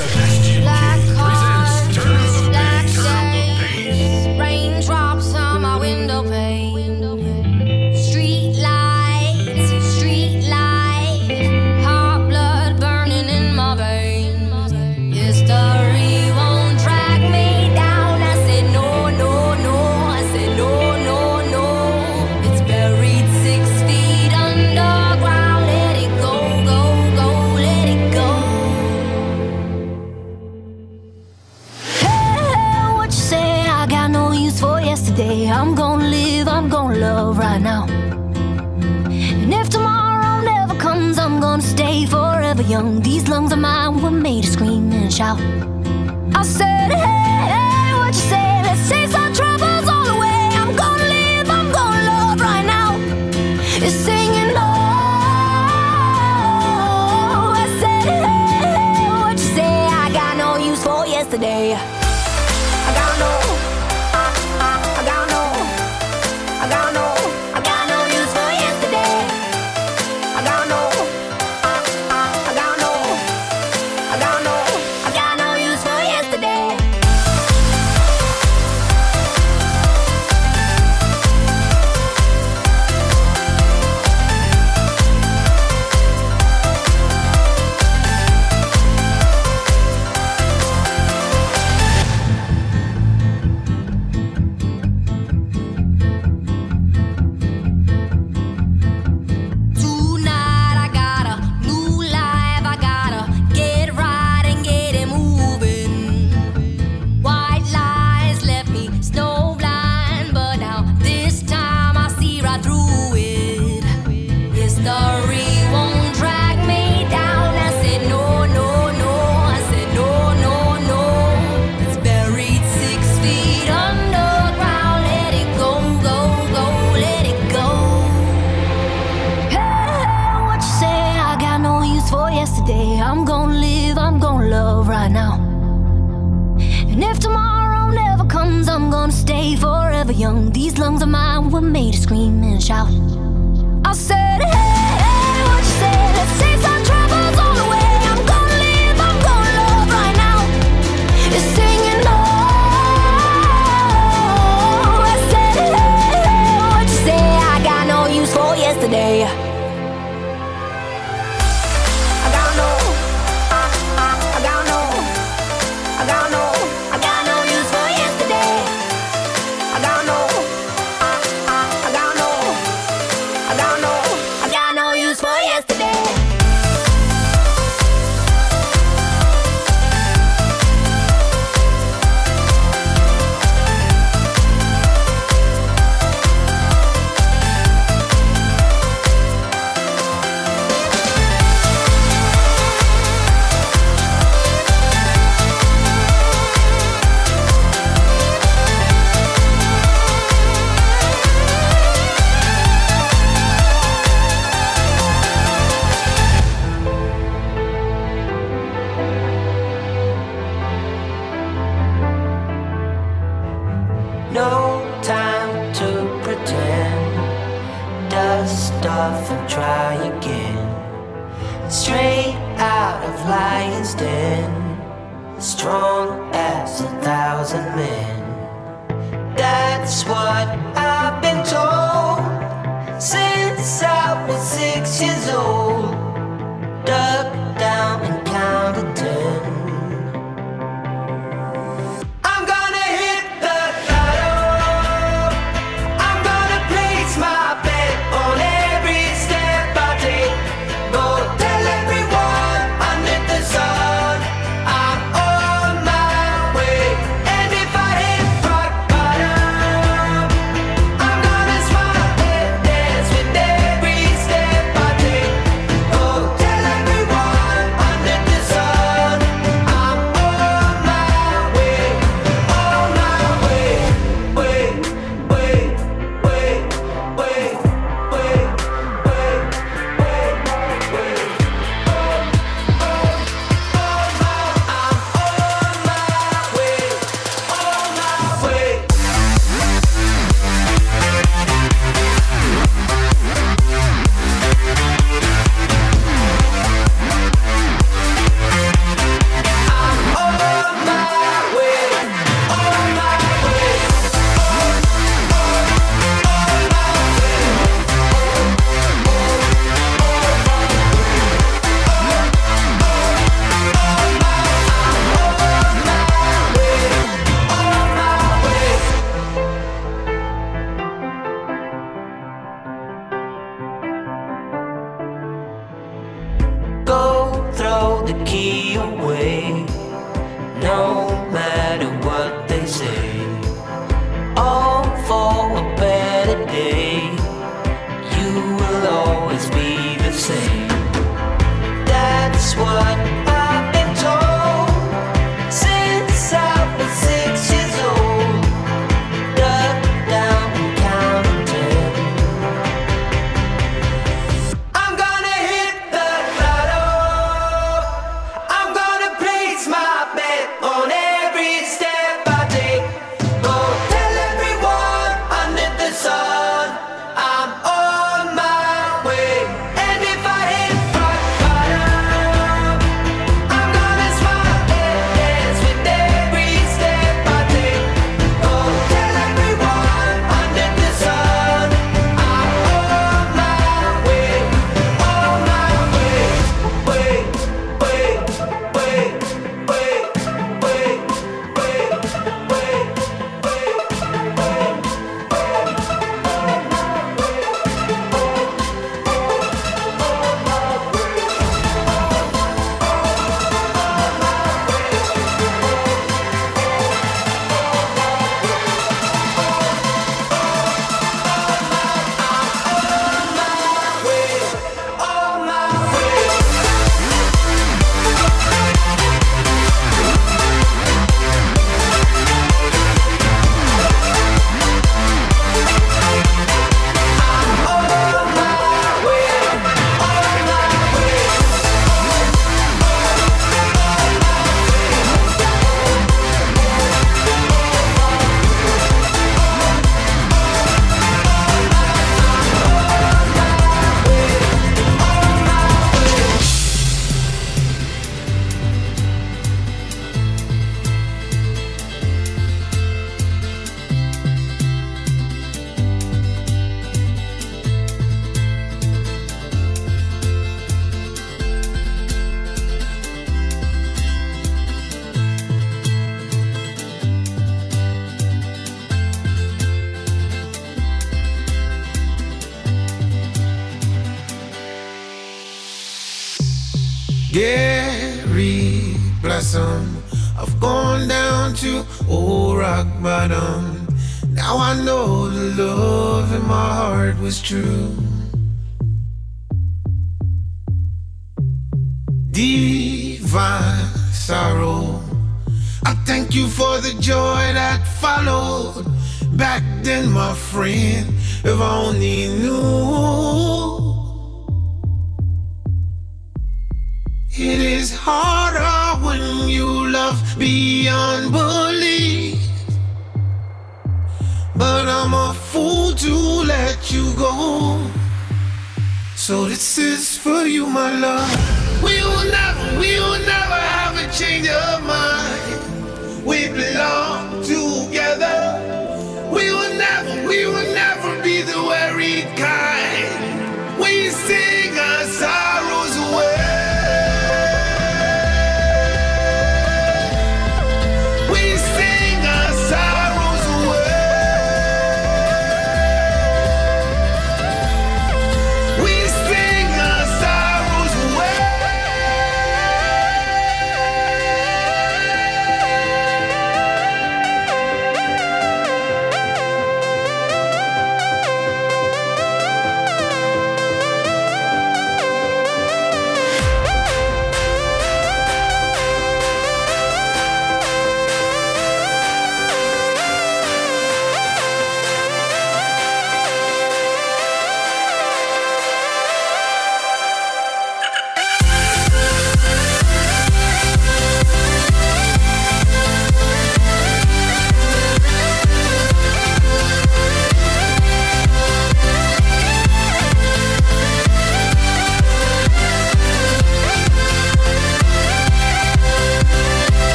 Sessions. young. These lungs of mine were made to scream and shout. were made to scream and shout. six years old, duck. Gary Blossom. I've gone down to old rock bottom. Now I know the love in my heart was true. Divine sorrow. I thank you for the joy that followed. Back then, my friend, if I only knew. It is harder when you love beyond belief. But I'm a fool to let you go. So this is for you, my love. We will never, we will never have a change of mind. We belong together. We will never, we will never be the worried kind.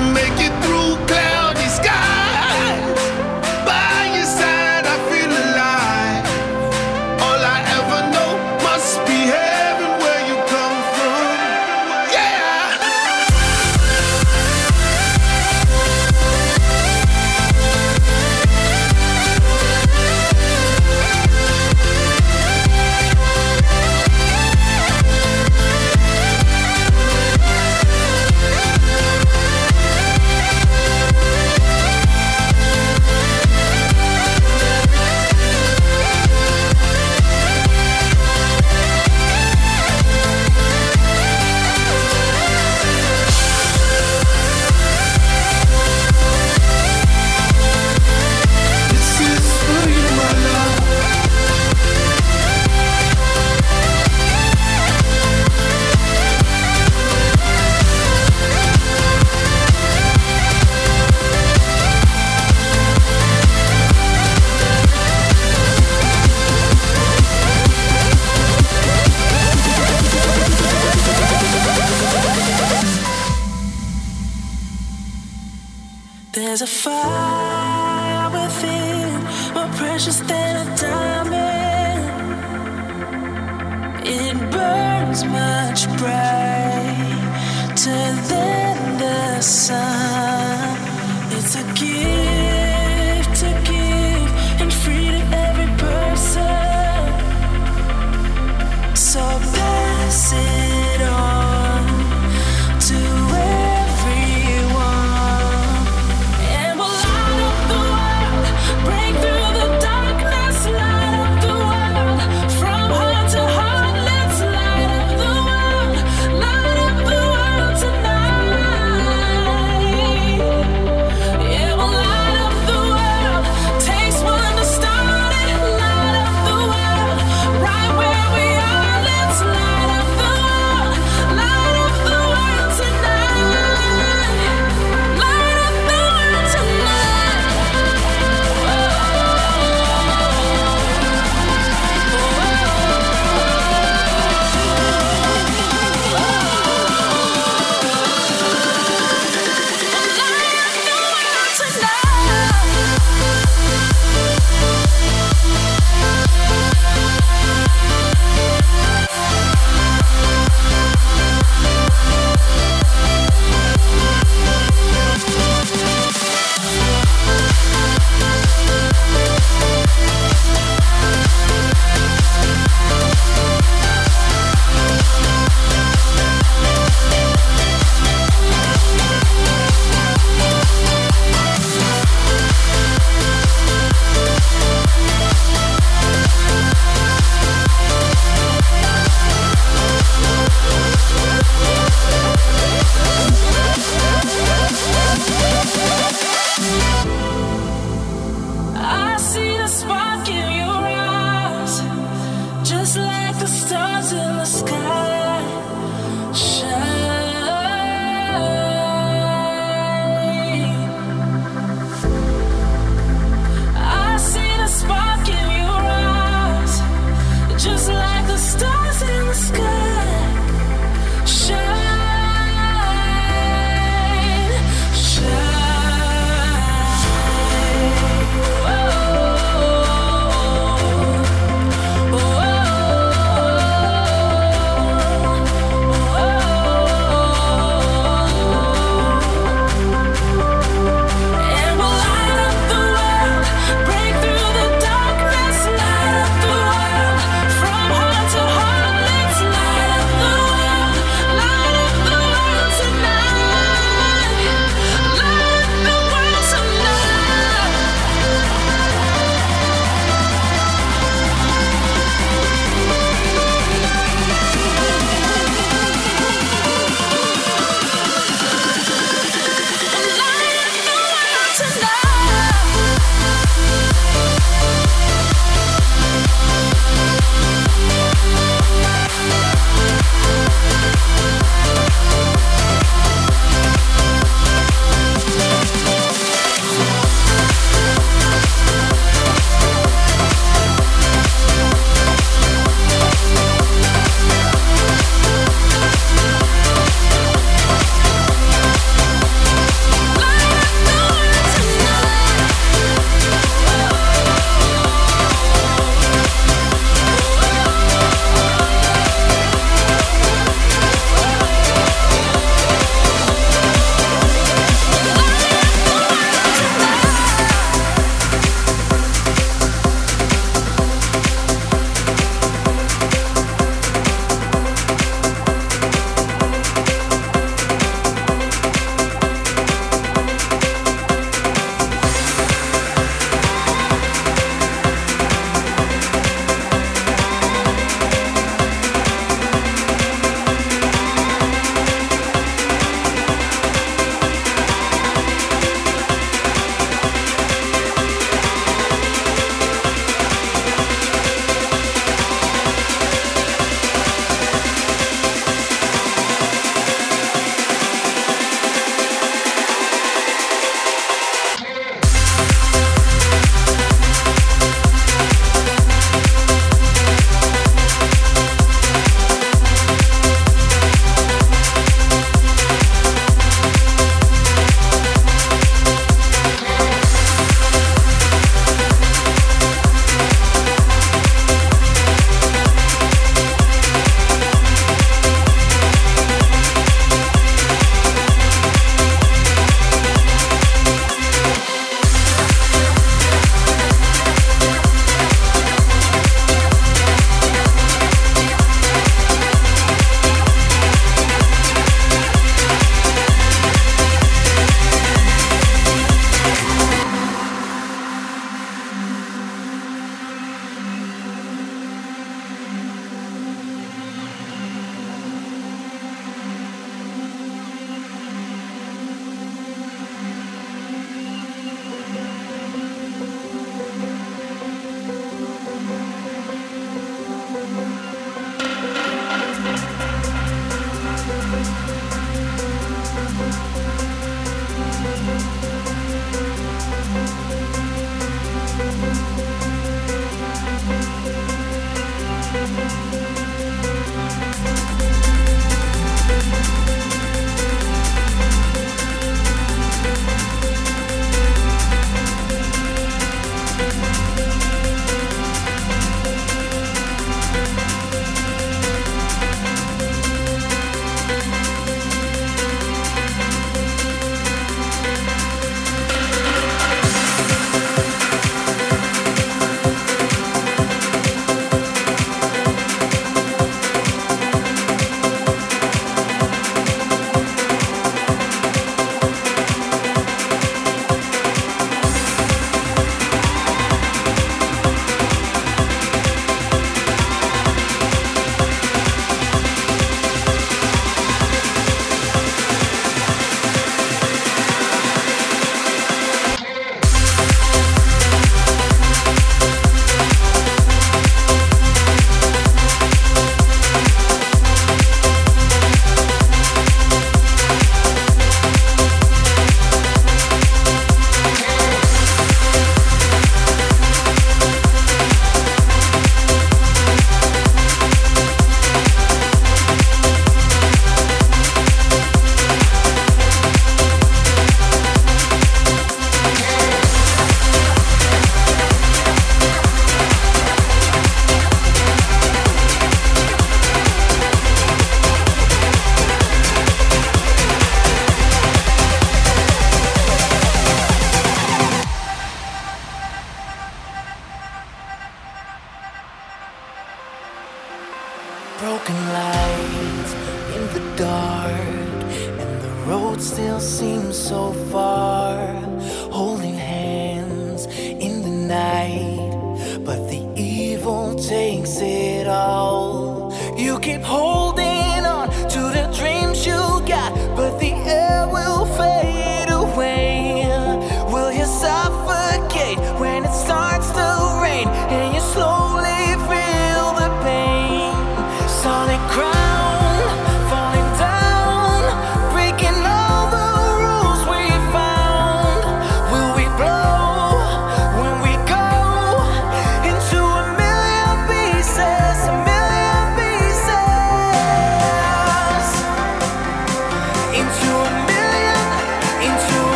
Can make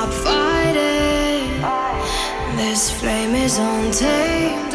stop fighting. This flame is untamed